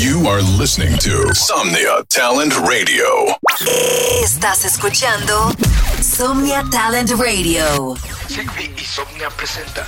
You are listening to Somnia Talent Radio. Estás escuchando Somnia Talent Radio. Sigby y Somnia presenta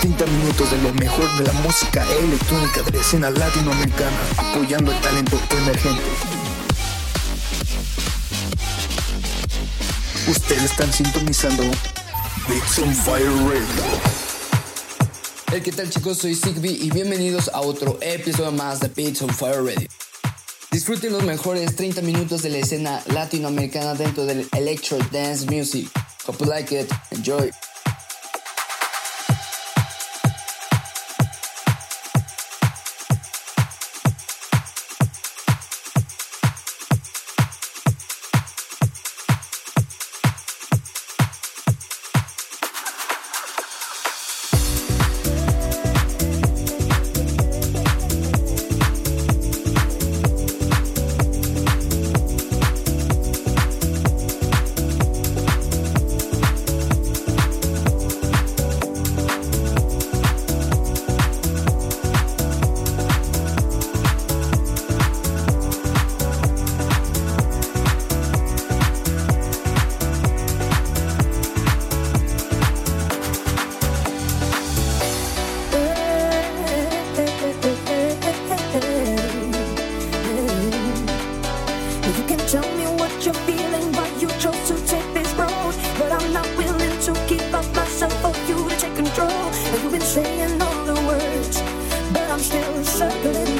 30 minutos de lo mejor de la música electrónica de la escena latinoamericana, apoyando el talento emergente. Ustedes están sintonizando Big Fire Radio. Hey, ¿qué tal chicos? Soy Zigbee y bienvenidos a otro episodio más de Beats on Fire Radio. Disfruten los mejores 30 minutos de la escena latinoamericana dentro del Electro Dance Music. Hope you like it. Enjoy. shut the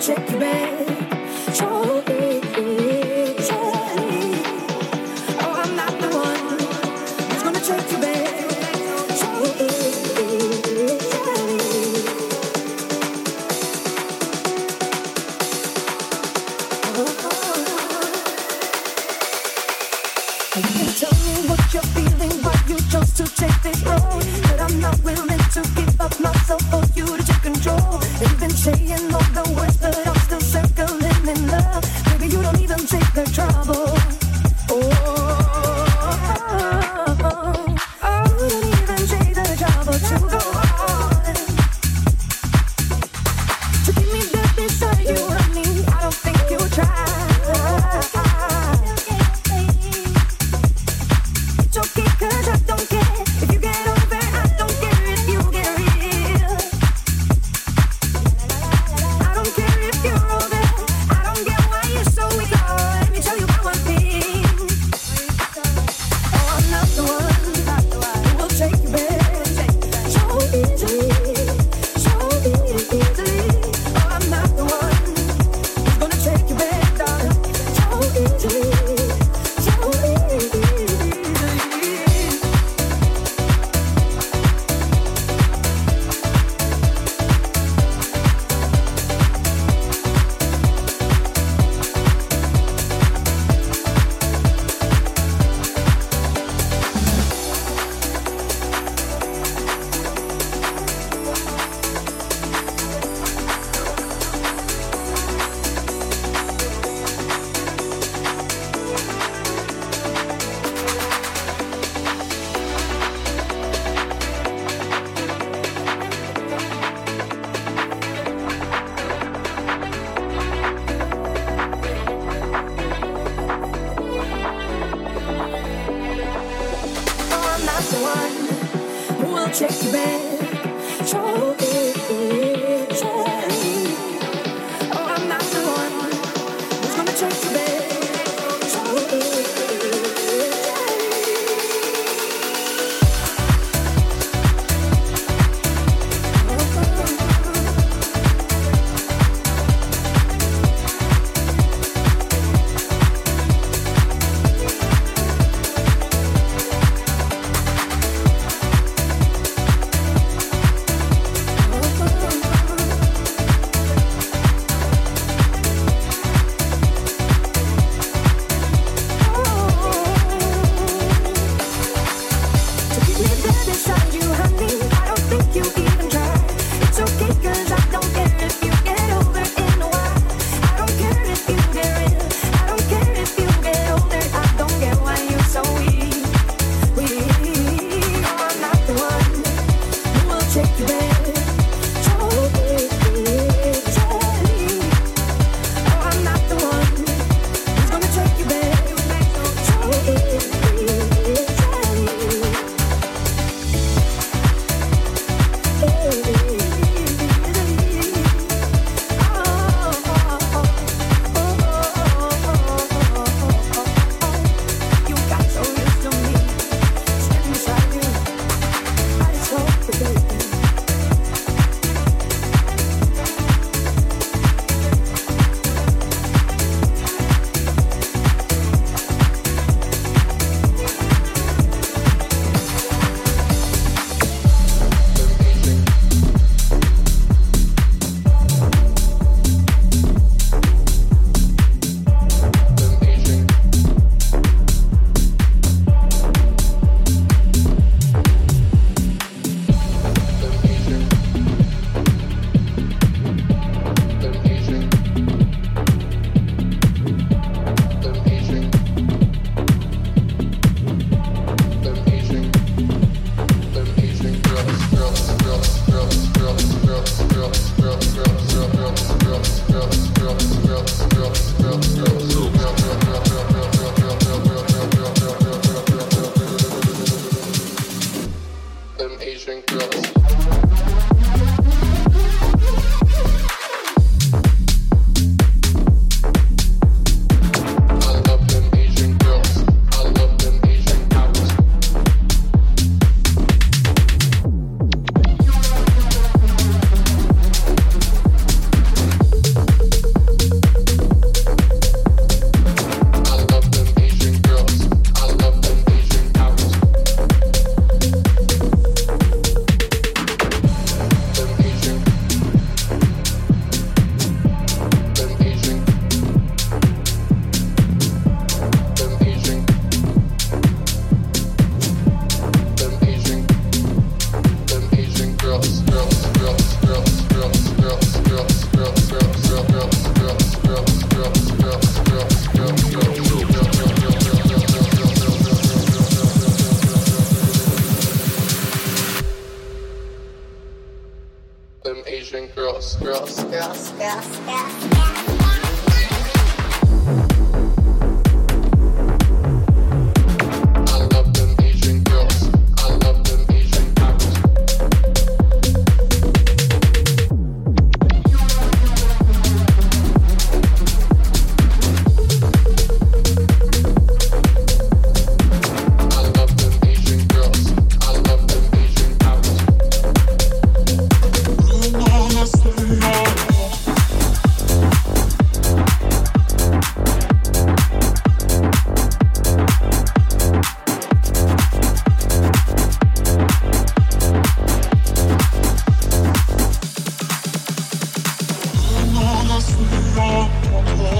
check your bag. the one who will check your bed. Trouble pushing girls, girls, girls, girls, girls. girls, girls. เ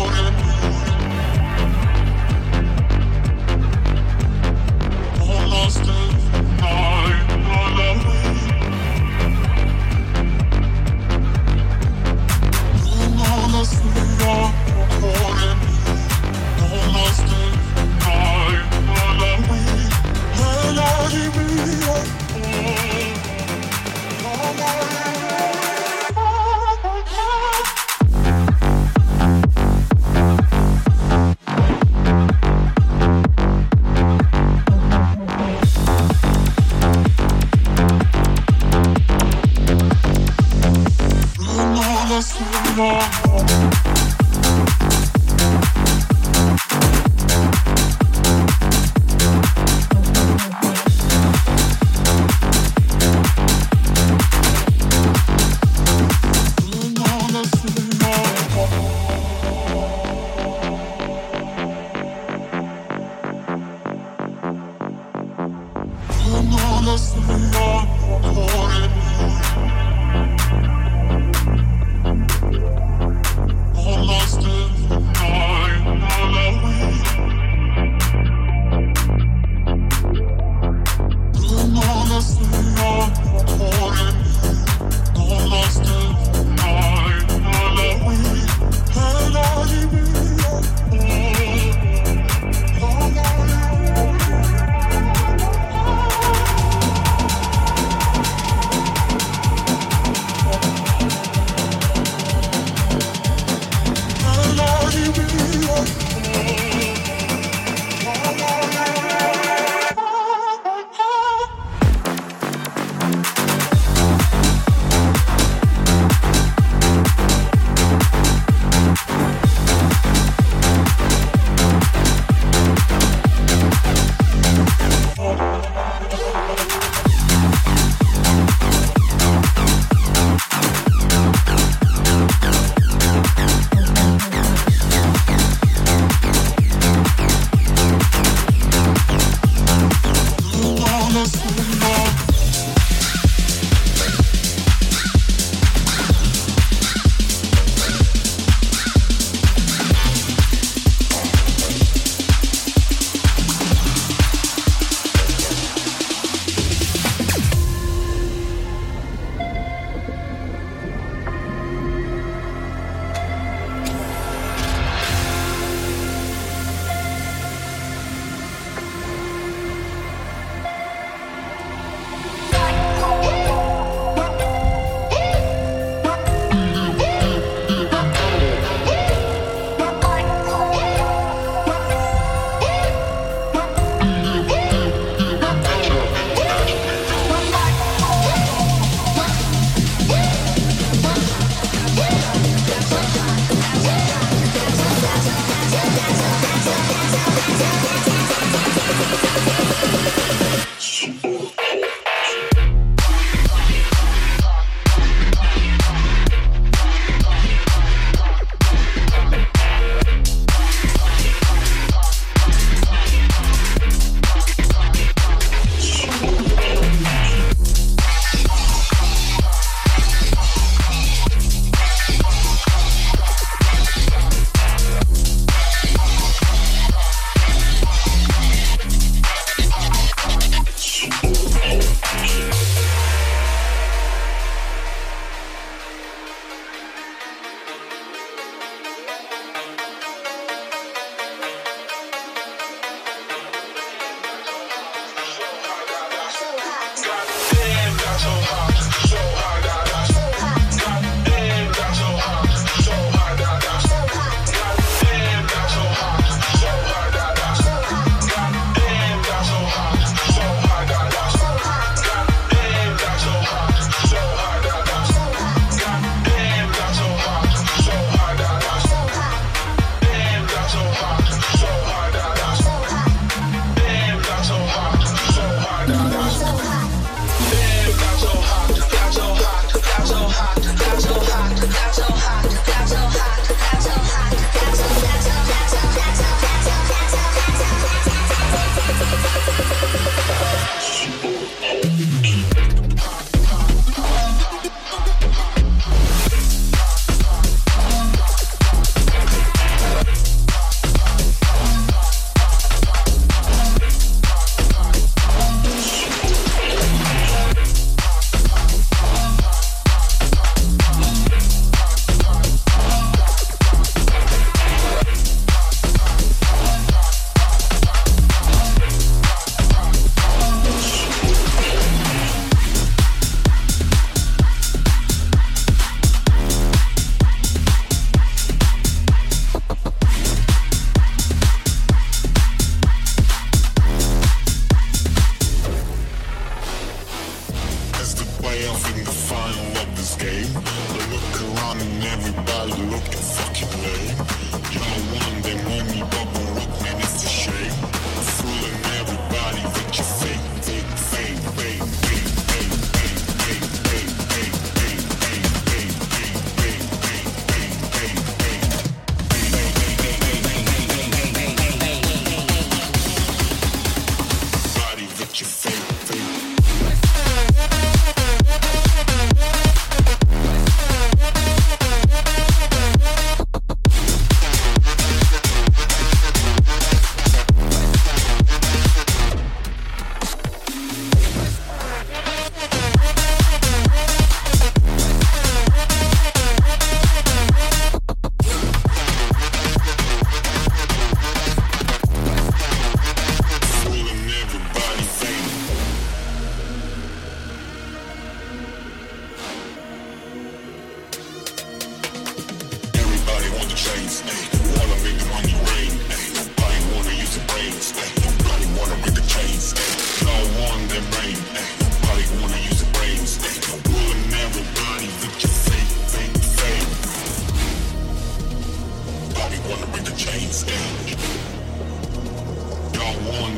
you feel.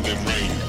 Them rain,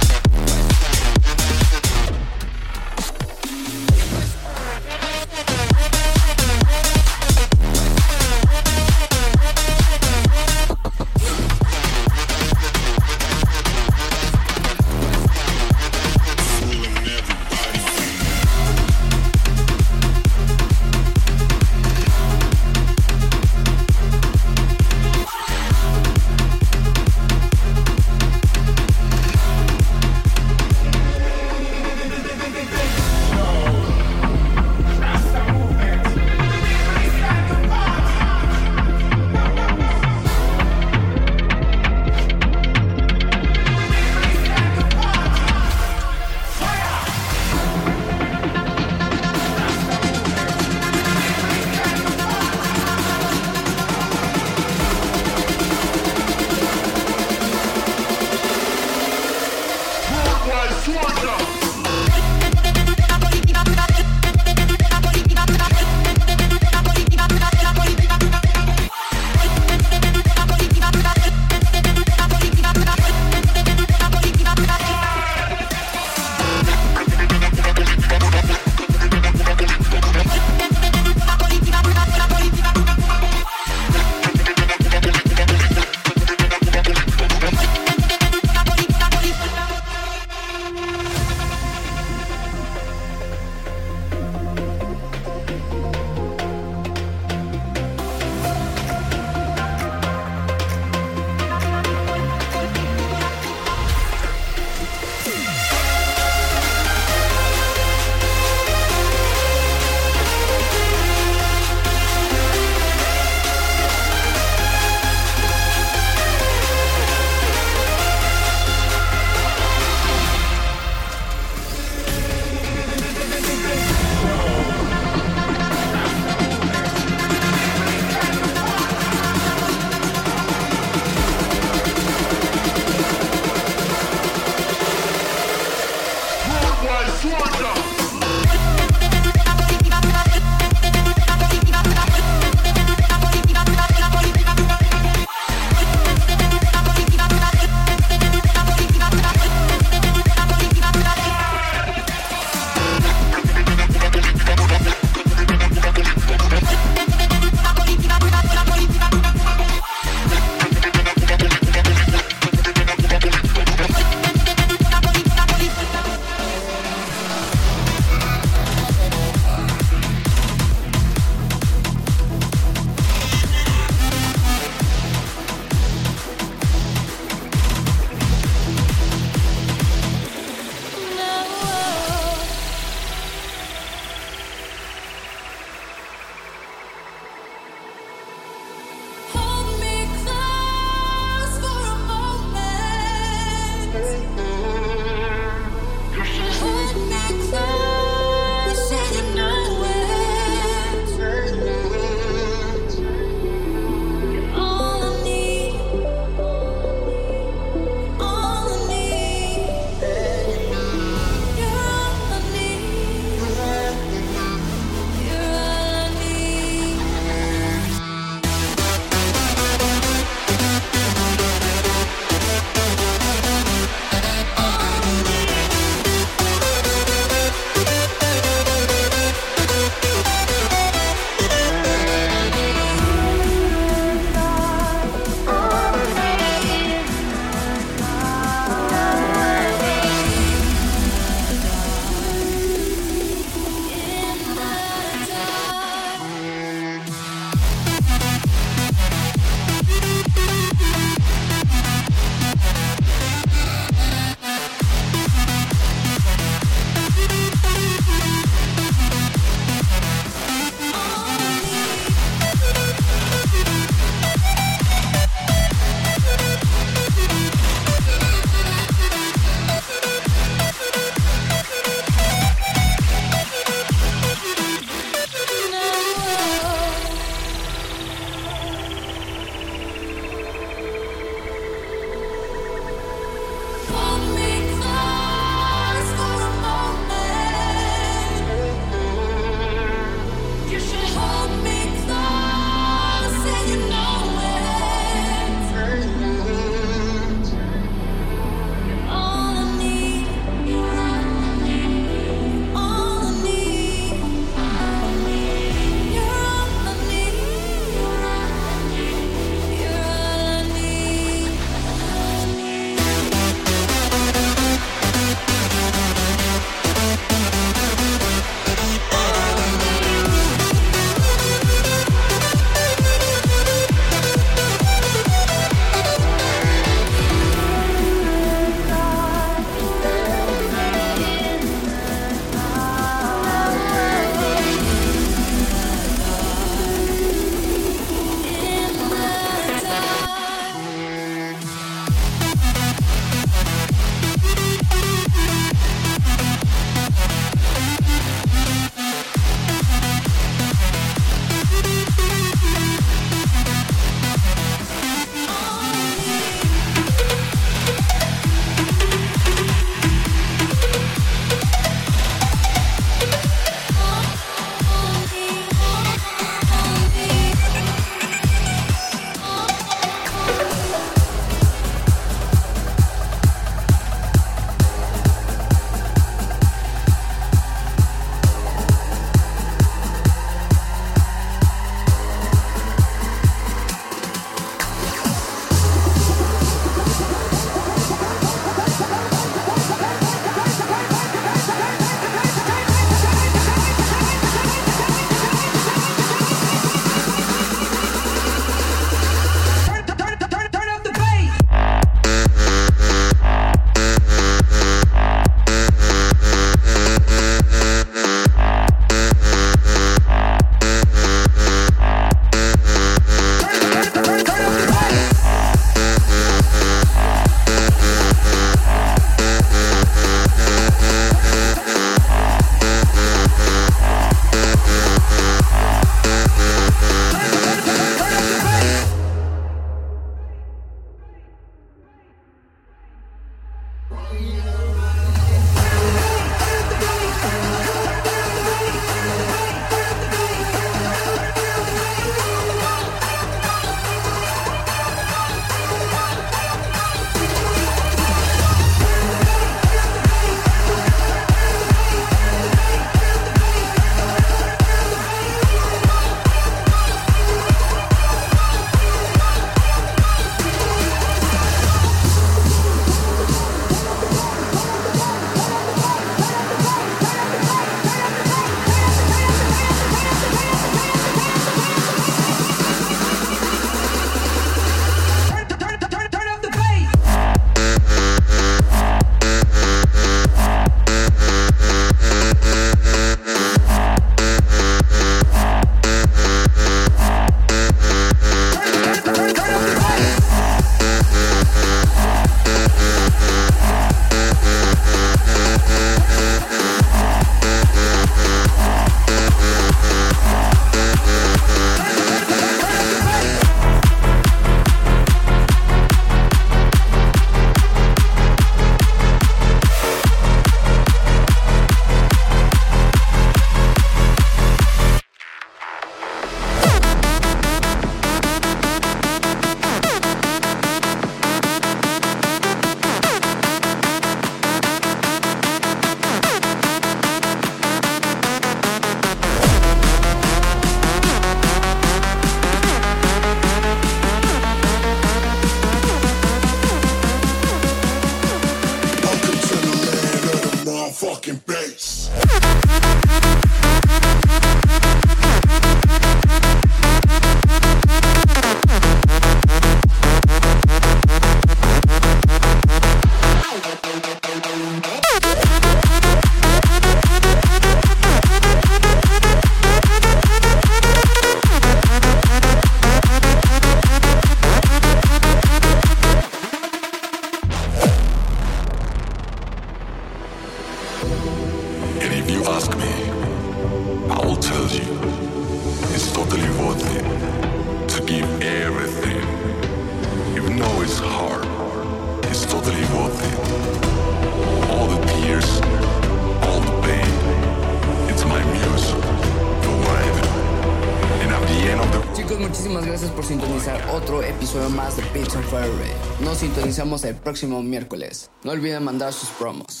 sintonizar otro episodio más de Fire Radio. Nos sintonizamos el próximo miércoles. No olviden mandar sus promos.